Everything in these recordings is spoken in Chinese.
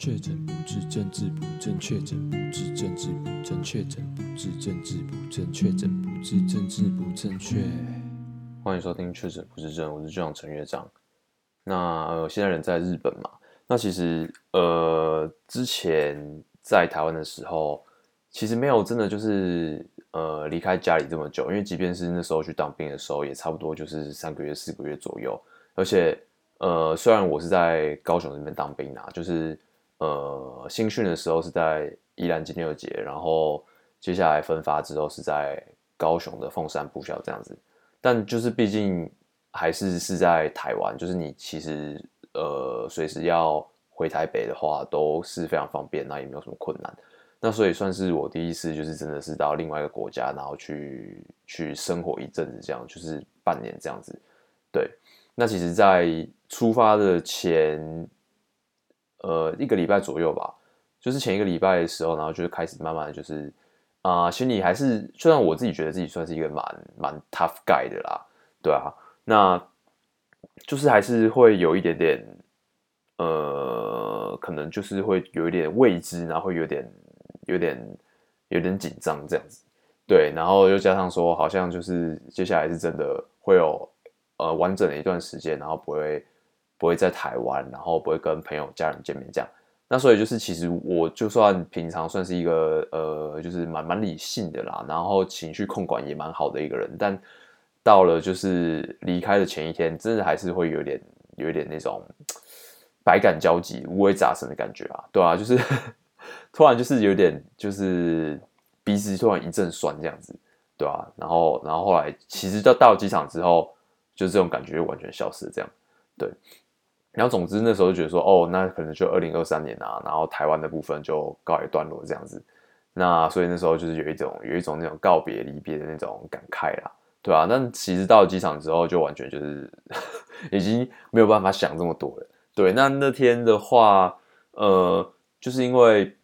确诊不治，政治不正确；确诊不治，政治不正确；确诊不治，政治不正确；确诊不治，政治不正确。欢迎收听《确诊不治症》，我是队长陈乐章。那呃，现在人在日本嘛？那其实呃，之前在台湾的时候，其实没有真的就是呃离开家里这么久，因为即便是那时候去当兵的时候，也差不多就是三个月、四个月左右。而且呃，虽然我是在高雄这边当兵啊，就是。呃，新训的时候是在宜兰金六节，然后接下来分发之后是在高雄的凤山部校这样子。但就是毕竟还是是在台湾，就是你其实呃随时要回台北的话都是非常方便，那也没有什么困难。那所以算是我第一次就是真的是到另外一个国家，然后去去生活一阵子，这样就是半年这样子。对，那其实，在出发的前。呃，一个礼拜左右吧，就是前一个礼拜的时候，然后就是开始慢慢就是啊、心里还是，虽然我自己觉得自己算是一个蛮蛮 tough guy 的啦，对啊，那就是还是会有一点点，呃，可能就是会有一点未知，然后会有点有点有点紧张这样子，对，然后又加上说，好像就是接下来是真的会有呃完整的一段时间，然后不会。不会在台湾，然后不会跟朋友、家人见面这样。那所以就是，其实我就算平常算是一个呃，就是蛮蛮理性的啦，然后情绪控管也蛮好的一个人。但到了就是离开的前一天，真的还是会有点有一点那种百感交集、五味杂陈的感觉啊，对啊，就是 突然就是有点就是鼻子突然一阵酸这样子，对啊，然后然后后来其实到到机场之后，就这种感觉就完全消失了这样，对。然后，总之那时候就觉得说，哦，那可能就二零二三年啊，然后台湾的部分就告一段落这样子。那所以那时候就是有一种有一种那种告别离别的那种感慨啦，对啊，但其实到机场之后，就完全就是 已经没有办法想这么多了。对，那那天的话，呃，就是因为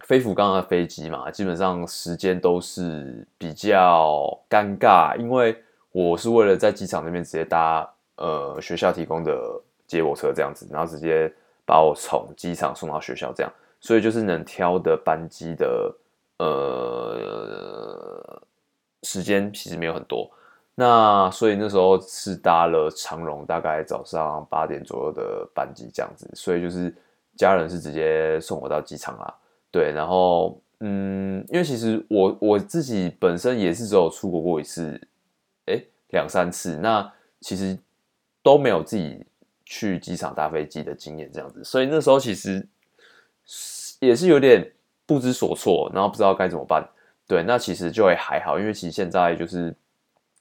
飞福刚的飞机嘛，基本上时间都是比较尴尬，因为我是为了在机场那边直接搭呃学校提供的。接我车这样子，然后直接把我从机场送到学校这样，所以就是能挑的班机的呃时间其实没有很多。那所以那时候是搭了长荣，大概早上八点左右的班机这样子，所以就是家人是直接送我到机场啦。对，然后嗯，因为其实我我自己本身也是只有出国过一次，哎，两三次，那其实都没有自己。去机场搭飞机的经验这样子，所以那时候其实也是有点不知所措，然后不知道该怎么办。对，那其实就会还好，因为其实现在就是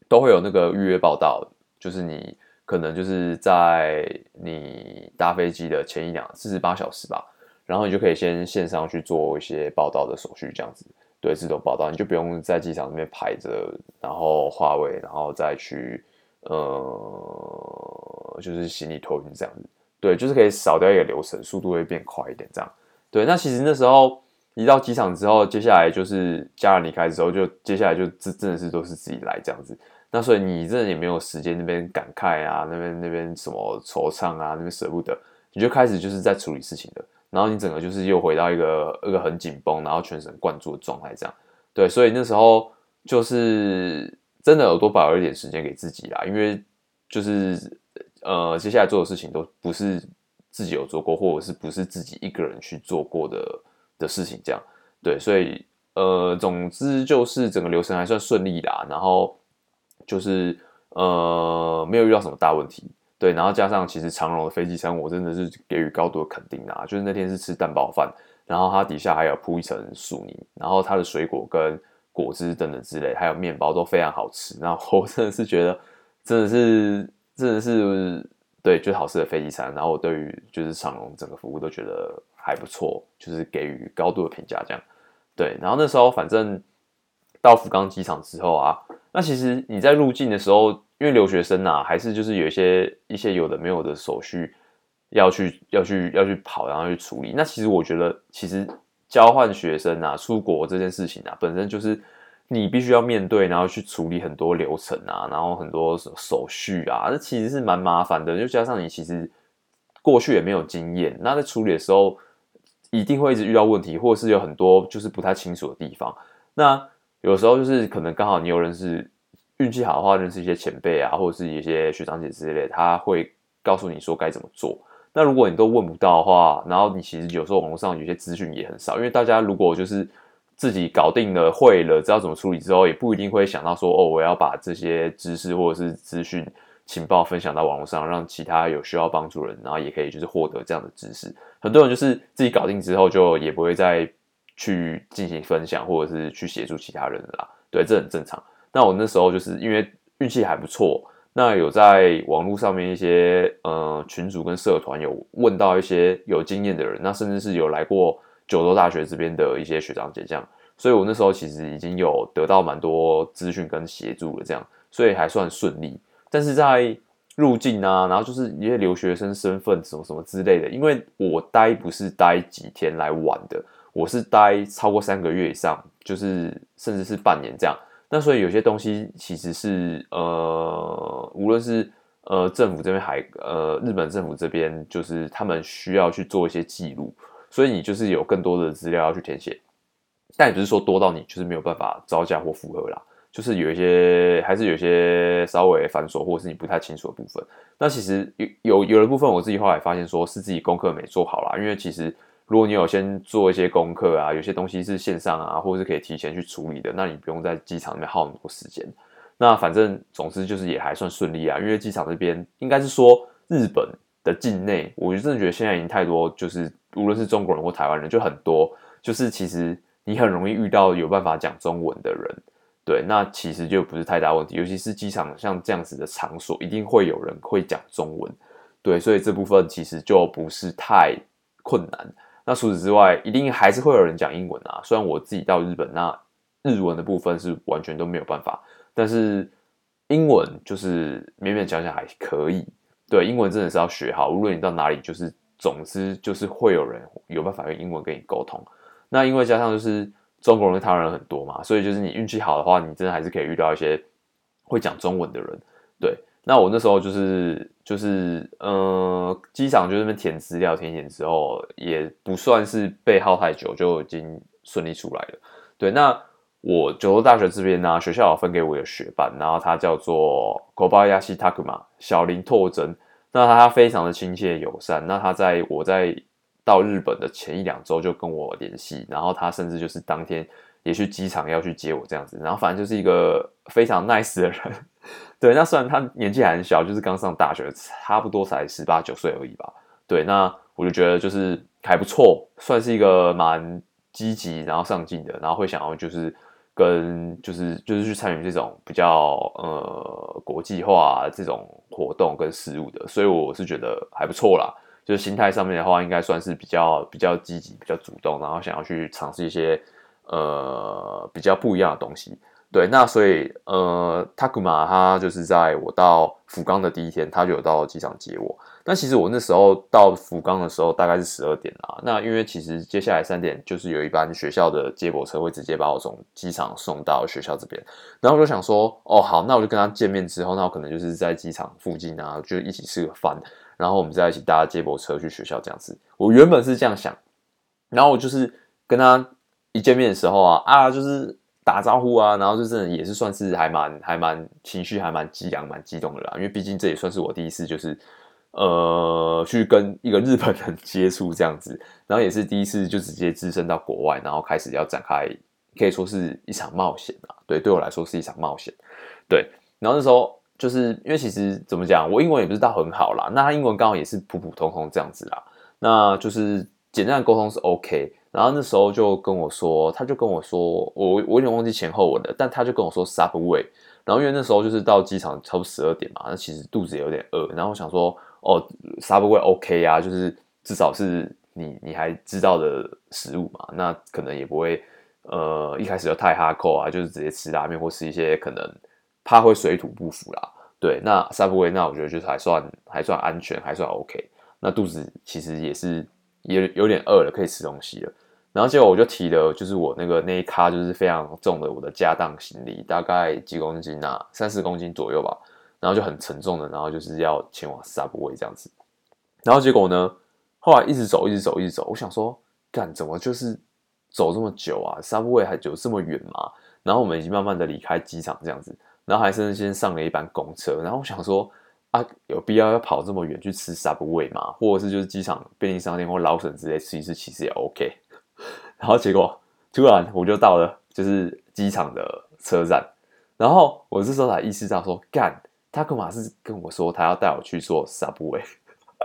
都会有那个预约报道，就是你可能就是在你搭飞机的前一两四十八小时吧，然后你就可以先线上去做一些报道的手续，这样子，对，自动报道，你就不用在机场那边排着，然后化位，然后再去呃。就是行李托运这样子，对，就是可以少掉一个流程，速度会变快一点这样。对，那其实那时候一到机场之后，接下来就是家人离开之后，就接下来就真真的是都是自己来这样子。那所以你真的也没有时间那边感慨啊，那边那边什么惆怅啊，那边舍不得，你就开始就是在处理事情的。然后你整个就是又回到一个一个很紧绷，然后全神贯注的状态这样。对，所以那时候就是真的有多保留一点时间给自己啦，因为就是。呃，接下来做的事情都不是自己有做过，或者是不是自己一个人去做过的的事情，这样对，所以呃，总之就是整个流程还算顺利啦，然后就是呃，没有遇到什么大问题，对，然后加上其实长荣的飞机餐，我真的是给予高度的肯定啦，就是那天是吃蛋包饭，然后它底下还有铺一层薯泥，然后它的水果跟果汁等等之类，还有面包都非常好吃，然后我真的是觉得真的是。真的是对，就好吃的飞机餐。然后我对于就是长隆整个服务都觉得还不错，就是给予高度的评价这样。对，然后那时候反正到福冈机场之后啊，那其实你在入境的时候，因为留学生啊，还是就是有一些一些有的没有的手续要去要去要去跑，然后去处理。那其实我觉得，其实交换学生啊，出国这件事情啊，本身就是。你必须要面对，然后去处理很多流程啊，然后很多手续啊，这其实是蛮麻烦的。就加上你其实过去也没有经验，那在处理的时候，一定会一直遇到问题，或者是有很多就是不太清楚的地方。那有时候就是可能刚好你有认识，运气好的话认识一些前辈啊，或者是一些学长姐之类，他会告诉你说该怎么做。那如果你都问不到的话，然后你其实有时候网络上有些资讯也很少，因为大家如果就是自己搞定了、会了、知道怎么处理之后，也不一定会想到说哦，我要把这些知识或者是资讯。情报分享到网络上，让其他有需要帮助的人，然后也可以就是获得这样的知识。很多人就是自己搞定之后，就也不会再去进行分享，或者是去协助其他人了啦。对，这很正常。那我那时候就是因为运气还不错，那有在网络上面一些呃群组跟社团有问到一些有经验的人，那甚至是有来过九州大学这边的一些学长姐这样，所以我那时候其实已经有得到蛮多资讯跟协助了，这样，所以还算顺利。但是在入境啊，然后就是一些留学生身份什么什么之类的，因为我待不是待几天来玩的，我是待超过三个月以上，就是甚至是半年这样。那所以有些东西其实是呃，无论是呃政府这边还呃日本政府这边，就是他们需要去做一些记录，所以你就是有更多的资料要去填写，但也不是说多到你就是没有办法招架或符合啦。就是有一些，还是有一些稍微繁琐，或是你不太清楚的部分。那其实有有有的部分，我自己后来发现说是自己功课没做好啦。因为其实如果你有先做一些功课啊，有些东西是线上啊，或者是可以提前去处理的，那你不用在机场里面耗那么多时间。那反正总之就是也还算顺利啊。因为机场这边应该是说日本的境内，我就真的觉得现在已经太多，就是无论是中国人或台湾人，就很多，就是其实你很容易遇到有办法讲中文的人。对，那其实就不是太大问题，尤其是机场像这样子的场所，一定会有人会讲中文。对，所以这部分其实就不是太困难。那除此之外，一定还是会有人讲英文啊。虽然我自己到日本，那日文的部分是完全都没有办法，但是英文就是勉勉强强还可以。对，英文真的是要学好，无论你到哪里，就是总之就是会有人有办法用英文跟你沟通。那因为加上就是。中国人跟台湾人很多嘛，所以就是你运气好的话，你真的还是可以遇到一些会讲中文的人。对，那我那时候就是就是呃，机场就那边填资料填填之后，也不算是被耗太久，就已经顺利出来了。对，那我九州大学这边呢，学校有分给我一个学伴，然后他叫做 Kobayashi Takuma 小林拓真，那他非常的亲切友善，那他在我在。到日本的前一两周就跟我联系，然后他甚至就是当天也去机场要去接我这样子，然后反正就是一个非常 nice 的人。对，那虽然他年纪还很小，就是刚上大学，差不多才十八九岁而已吧。对，那我就觉得就是还不错，算是一个蛮积极然后上进的，然后会想要就是跟就是就是去参与这种比较呃国际化这种活动跟事务的，所以我是觉得还不错啦。就是心态上面的话，应该算是比较比较积极、比较主动，然后想要去尝试一些呃比较不一样的东西。对，那所以呃，Takuma 他就是在我到福冈的第一天，他就有到机场接我。那其实我那时候到福冈的时候大概是十二点啦。那因为其实接下来三点就是有一班学校的接驳车会直接把我从机场送到学校这边。然后我就想说，哦好，那我就跟他见面之后，那我可能就是在机场附近啊，就一起吃个饭。然后我们再一起搭接驳车去学校这样子。我原本是这样想，然后我就是跟他一见面的时候啊啊，就是打招呼啊，然后就是也是算是还蛮还蛮情绪还蛮激昂蛮激动的啦，因为毕竟这也算是我第一次就是呃去跟一个日本人接触这样子，然后也是第一次就直接置身到国外，然后开始要展开可以说是一场冒险啊，对，对我来说是一场冒险，对，然后那时候。就是因为其实怎么讲，我英文也不是到很好啦，那他英文刚好也是普普通通这样子啦，那就是简单的沟通是 OK。然后那时候就跟我说，他就跟我说，我我有点忘记前后文了，但他就跟我说 Subway。然后因为那时候就是到机场差不多十二点嘛，那其实肚子也有点饿，然后我想说，哦，Subway OK 啊，就是至少是你你还知道的食物嘛，那可能也不会呃一开始就太哈扣啊，就是直接吃拉面或是一些可能。怕会水土不服啦，对，那 Subway 那我觉得就是还算还算安全，还算 OK。那肚子其实也是也有点饿了，可以吃东西了。然后结果我就提了，就是我那个那一咖就是非常重的我的家当行李，大概几公斤啊，三四公斤左右吧。然后就很沉重的，然后就是要前往 Subway 这样子。然后结果呢，后来一直走，一直走，一直走。我想说，干怎么就是走这么久啊？Subway 还走这么远吗？然后我们已经慢慢的离开机场这样子，然后还是先上了一班公车，然后我想说啊，有必要要跑这么远去吃 Subway 吗？或者是就是机场便利商店或劳森之类吃一吃，其实也 OK。然后结果突然我就到了就是机场的车站，然后我这时候才意识到说，干，他干嘛是跟我说他要带我去坐 Subway，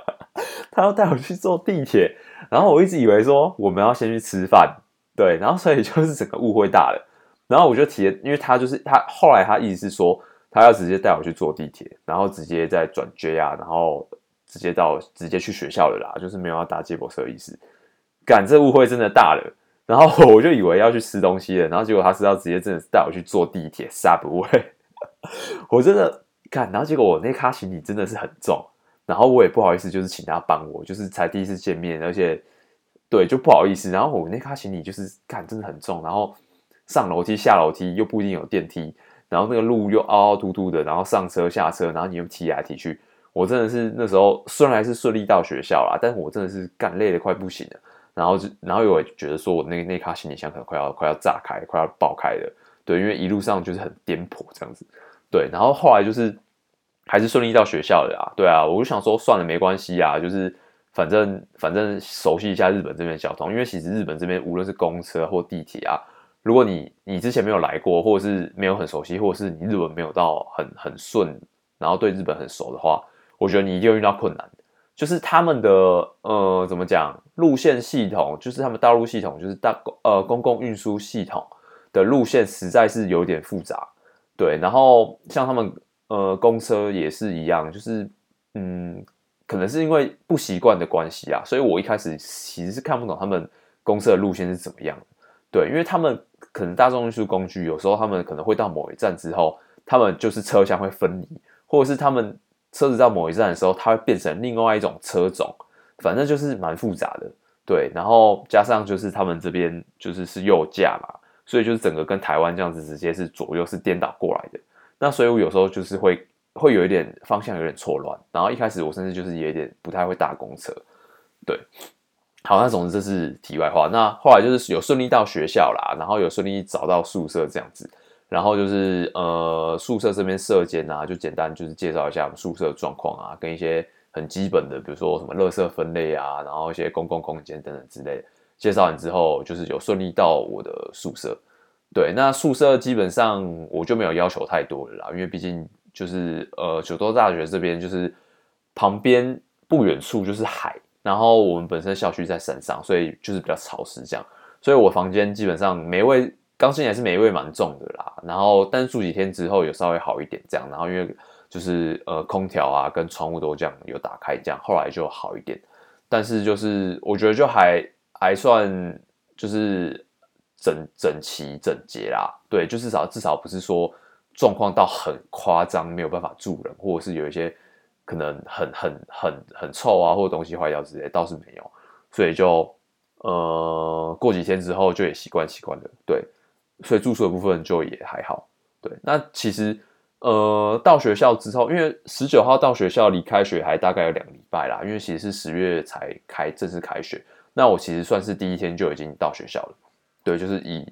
他要带我去坐地铁，然后我一直以为说我们要先去吃饭，对，然后所以就是整个误会大了。然后我就提，因为他就是他后来他意思是说，他要直接带我去坐地铁，然后直接再转 JR，然后直接到直接去学校了啦，就是没有要搭接驳车的意思。干，这误会真的大了。然后我就以为要去吃东西了，然后结果他是要直接真的带我去坐地铁，Subway。我真的看，然后结果我那卡行李真的是很重，然后我也不好意思，就是请他帮我，就是才第一次见面，而且对就不好意思。然后我那卡行李就是干真的很重，然后。上楼梯下楼梯又不一定有电梯，然后那个路又凹凹凸凸的，然后上车下车，然后你又踢来踢去，我真的是那时候虽然还是顺利到学校啦，但是我真的是干累的快不行了，然后就然后又觉得说我那那卡行李箱可能快要快要炸开，快要爆开了，对，因为一路上就是很颠簸这样子，对，然后后来就是还是顺利到学校了啊，对啊，我就想说算了没关系啊，就是反正反正熟悉一下日本这边交通，因为其实日本这边无论是公车或地铁啊。如果你你之前没有来过，或者是没有很熟悉，或者是你日文没有到很很顺，然后对日本很熟的话，我觉得你一定会遇到困难。就是他们的呃怎么讲路线系统，就是他们道路系统，就是大公呃公共运输系统的路线实在是有点复杂。对，然后像他们呃公车也是一样，就是嗯可能是因为不习惯的关系啊，所以我一开始其实是看不懂他们公车的路线是怎么样的。对，因为他们。可能大众运输工具有时候他们可能会到某一站之后，他们就是车厢会分离，或者是他们车子到某一站的时候，它会变成另外一种车种，反正就是蛮复杂的。对，然后加上就是他们这边就是是右驾嘛，所以就是整个跟台湾这样子直接是左右是颠倒过来的。那所以我有时候就是会会有一点方向有点错乱，然后一开始我甚至就是有点不太会搭公车，对。好，那总之这是题外话。那后来就是有顺利到学校啦，然后有顺利找到宿舍这样子，然后就是呃宿舍这边舍监啊，就简单就是介绍一下我们宿舍状况啊，跟一些很基本的，比如说什么垃圾分类啊，然后一些公共空间等等之类。介绍完之后，就是有顺利到我的宿舍。对，那宿舍基本上我就没有要求太多了啦，因为毕竟就是呃九州大学这边就是旁边不远处就是海。然后我们本身校区在山上，所以就是比较潮湿这样，所以我房间基本上每位刚进来是霉味蛮重的啦。然后但住几天之后有稍微好一点这样，然后因为就是呃空调啊跟窗户都这样有打开这样，后来就好一点。但是就是我觉得就还还算就是整整齐整洁啦，对，就至少至少不是说状况到很夸张没有办法住人，或者是有一些。可能很很很很臭啊，或者东西坏掉之类，倒是没有，所以就呃过几天之后就也习惯习惯了，对，所以住宿的部分就也还好，对。那其实呃到学校之后，因为十九号到学校离开学还大概有两个礼拜啦，因为其实是十月才开正式开学，那我其实算是第一天就已经到学校了，对，就是以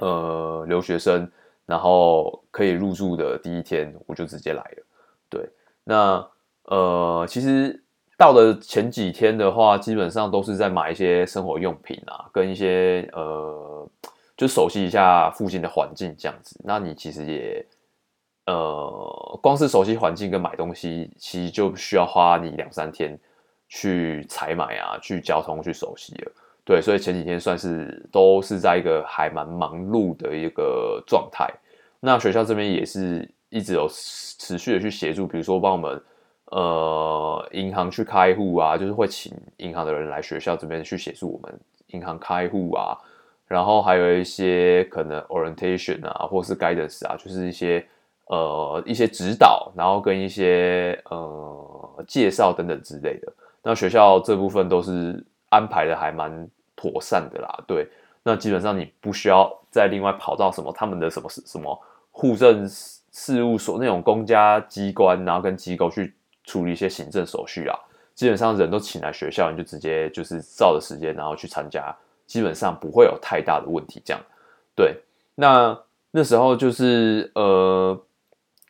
呃留学生然后可以入住的第一天我就直接来了，对，那。呃，其实到的前几天的话，基本上都是在买一些生活用品啊，跟一些呃，就熟悉一下附近的环境这样子。那你其实也呃，光是熟悉环境跟买东西，其实就需要花你两三天去采买啊，去交通去熟悉了。对，所以前几天算是都是在一个还蛮忙碌的一个状态。那学校这边也是一直有持续的去协助，比如说帮我们。呃，银行去开户啊，就是会请银行的人来学校这边去协助我们银行开户啊，然后还有一些可能 orientation 啊，或是 guidance 啊，就是一些呃一些指导，然后跟一些呃介绍等等之类的。那学校这部分都是安排的还蛮妥善的啦，对。那基本上你不需要再另外跑到什么他们的什么什么户政事务所那种公家机关，然后跟机构去。处理一些行政手续啊，基本上人都请来学校，你就直接就是照着时间，然后去参加，基本上不会有太大的问题。这样，对。那那时候就是呃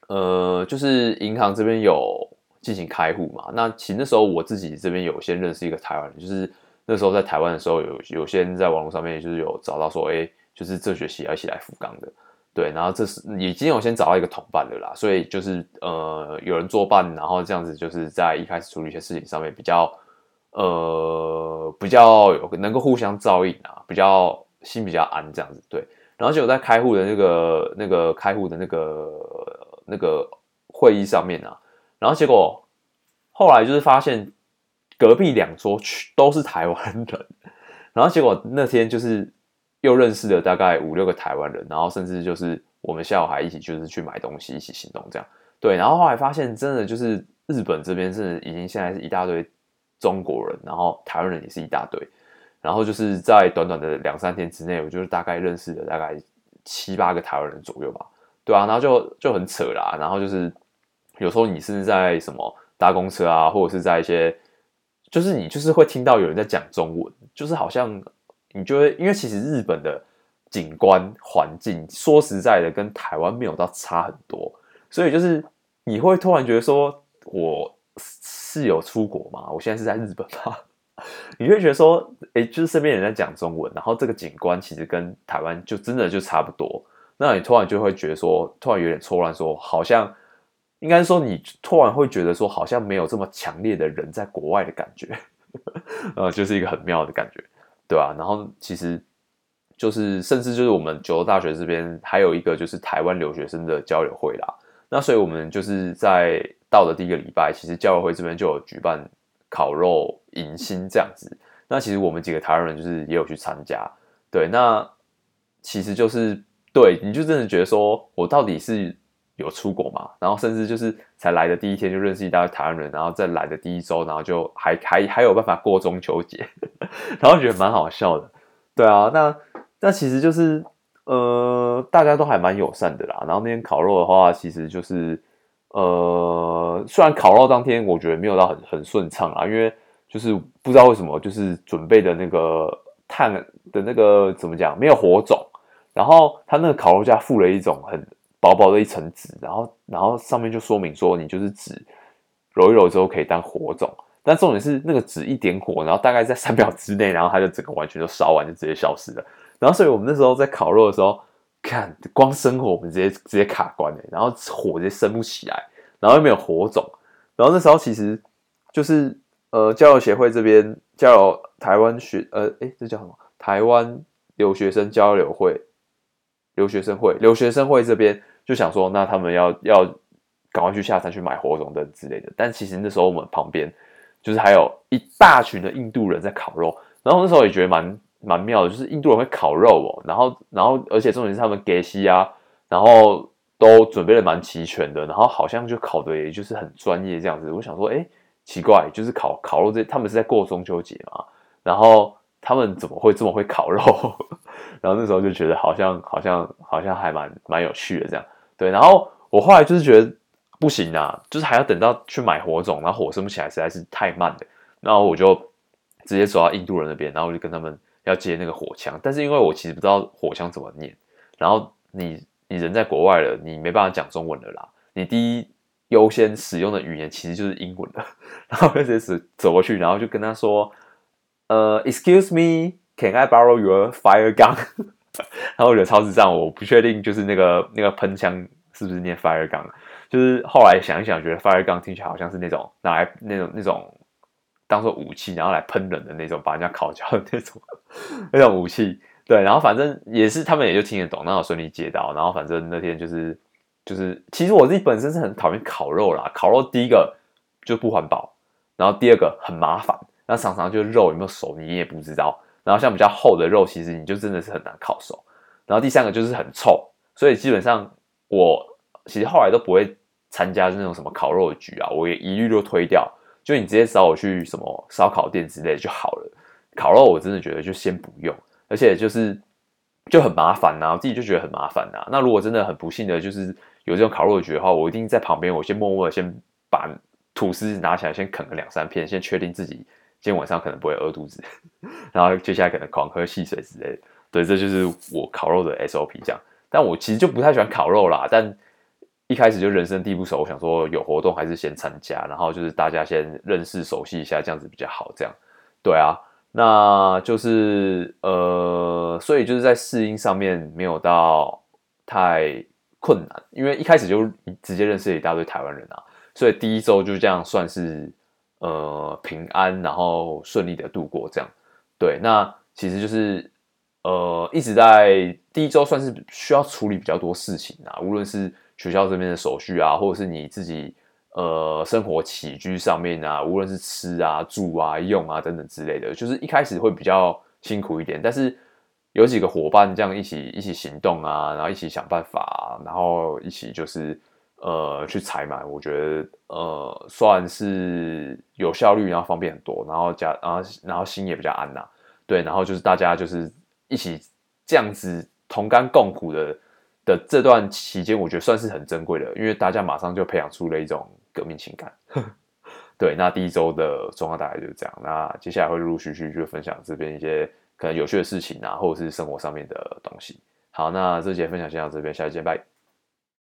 呃，就是银行这边有进行开户嘛。那其实那时候我自己这边有先认识一个台湾人，就是那时候在台湾的时候有有些人在网络上面就是有找到说，哎，就是这学期要一起来福冈的。对，然后这是已经有先找到一个同伴的啦，所以就是呃有人作伴，然后这样子就是在一开始处理一些事情上面比较呃比较有能够互相照应啊，比较心比较安这样子。对，然后结果在开户的那个那个开户的那个那个会议上面啊，然后结果后来就是发现隔壁两桌全都是台湾人，然后结果那天就是。又认识了大概五六个台湾人，然后甚至就是我们下午还一起就是去买东西，一起行动这样。对，然后后来发现真的就是日本这边是已经现在是一大堆中国人，然后台湾人也是一大堆，然后就是在短短的两三天之内，我就是大概认识了大概七八个台湾人左右吧。对啊，然后就就很扯啦，然后就是有时候你是在什么搭公车啊，或者是在一些，就是你就是会听到有人在讲中文，就是好像。你就会，因为其实日本的景观环境，说实在的，跟台湾没有到差很多，所以就是你会突然觉得说，我是有出国吗？我现在是在日本吗？你会觉得说，哎，就是身边人在讲中文，然后这个景观其实跟台湾就真的就差不多，那你突然就会觉得说，突然有点错乱，说好像应该说你突然会觉得说，好像没有这么强烈的人在国外的感觉，呃，就是一个很妙的感觉。对啊，然后其实就是，甚至就是我们九州大学这边还有一个就是台湾留学生的交流会啦。那所以我们就是在到的第一个礼拜，其实教会这边就有举办烤肉迎新这样子。那其实我们几个台湾人就是也有去参加。对，那其实就是对，你就真的觉得说我到底是有出国嘛？然后甚至就是才来的第一天就认识一大堆台湾人，然后再来的第一周，然后就还还还有办法过中秋节，然后觉得蛮好笑的。对啊，那那其实就是呃，大家都还蛮友善的啦。然后那天烤肉的话，其实就是呃，虽然烤肉当天我觉得没有到很很顺畅啊，因为就是不知道为什么，就是准备的那个炭的那个怎么讲，没有火种，然后他那个烤肉架附了一种很。薄薄的一层纸，然后然后上面就说明说，你就是纸揉一揉之后可以当火种，但重点是那个纸一点火，然后大概在三 秒之内，然后它就整个完全就烧完，就直接消失了。然后所以我们那时候在烤肉的时候，看光生火，我们直接直接卡关了，然后火直接升不起来，然后又没有火种。然后那时候其实就是呃交流协会这边交流台湾学呃诶这叫什么？台湾留学生交流会。留学生会，留学生会这边就想说，那他们要要赶快去下山去买火种灯之类的。但其实那时候我们旁边就是还有一大群的印度人在烤肉，然后那时候也觉得蛮蛮妙的，就是印度人会烤肉哦，然后然后而且重点是他们给西啊，然后都准备的蛮齐全的，然后好像就考的也就是很专业这样子。我想说，哎，奇怪，就是烤烤肉这他们是在过中秋节嘛，然后他们怎么会这么会烤肉？然后那时候就觉得好像好像好像还蛮蛮有趣的这样，对。然后我后来就是觉得不行啊，就是还要等到去买火种，然后火升不起来实在是太慢了。然后我就直接走到印度人那边，然后我就跟他们要接那个火枪。但是因为我其实不知道火枪怎么念，然后你你人在国外了，你没办法讲中文的啦。你第一优先使用的语言其实就是英文的。然后就直接走过去，然后就跟他说：“呃，excuse me。” Can I borrow your fire gun？然后我觉得超智障，我不确定就是那个那个喷枪是不是念 fire gun。就是后来想一想，觉得 fire gun 听起来好像是那种拿来那种那种当做武器，然后来喷人的那种，把人家烤焦的那种 那种武器。对，然后反正也是他们也就听得懂，然后顺利接到。然后反正那天就是就是，其实我自己本身是很讨厌烤肉啦。烤肉第一个就不环保，然后第二个很麻烦，那常常就肉有没有熟你也不知道。然后像比较厚的肉，其实你就真的是很难烤熟。然后第三个就是很臭，所以基本上我其实后来都不会参加那种什么烤肉局啊，我也一律都推掉。就你直接找我去什么烧烤店之类就好了。烤肉我真的觉得就先不用，而且就是就很麻烦呐，我自己就觉得很麻烦呐。那如果真的很不幸的就是有这种烤肉局的话，我一定在旁边，我先默默的先把吐司拿起来先啃个两三片，先确定自己今天晚上可能不会饿肚子，然后接下来可能狂喝汽水之类的。对，这就是我烤肉的 SOP 这样。但我其实就不太喜欢烤肉啦，但一开始就人生地不熟，我想说有活动还是先参加，然后就是大家先认识熟悉一下，这样子比较好。这样，对啊，那就是呃，所以就是在适应上面没有到太困难，因为一开始就直接认识了一大堆台湾人啊，所以第一周就这样算是呃平安，然后顺利的度过这样。对，那其实就是。呃，一直在第一周算是需要处理比较多事情啊，无论是学校这边的手续啊，或者是你自己呃生活起居上面啊，无论是吃啊、住啊、用啊等等之类的，就是一开始会比较辛苦一点。但是有几个伙伴这样一起一起行动啊，然后一起想办法，然后一起就是呃去采买，我觉得呃算是有效率，然后方便很多，然后加然后然后心也比较安呐。对，然后就是大家就是。一起这样子同甘共苦的的这段期间，我觉得算是很珍贵的，因为大家马上就培养出了一种革命情感。对，那第一周的状况大概就是这样。那接下来会陆陆续续去分享这边一些可能有趣的事情啊，或者是生活上面的东西。好，那这节分享先到这边，下期见，拜。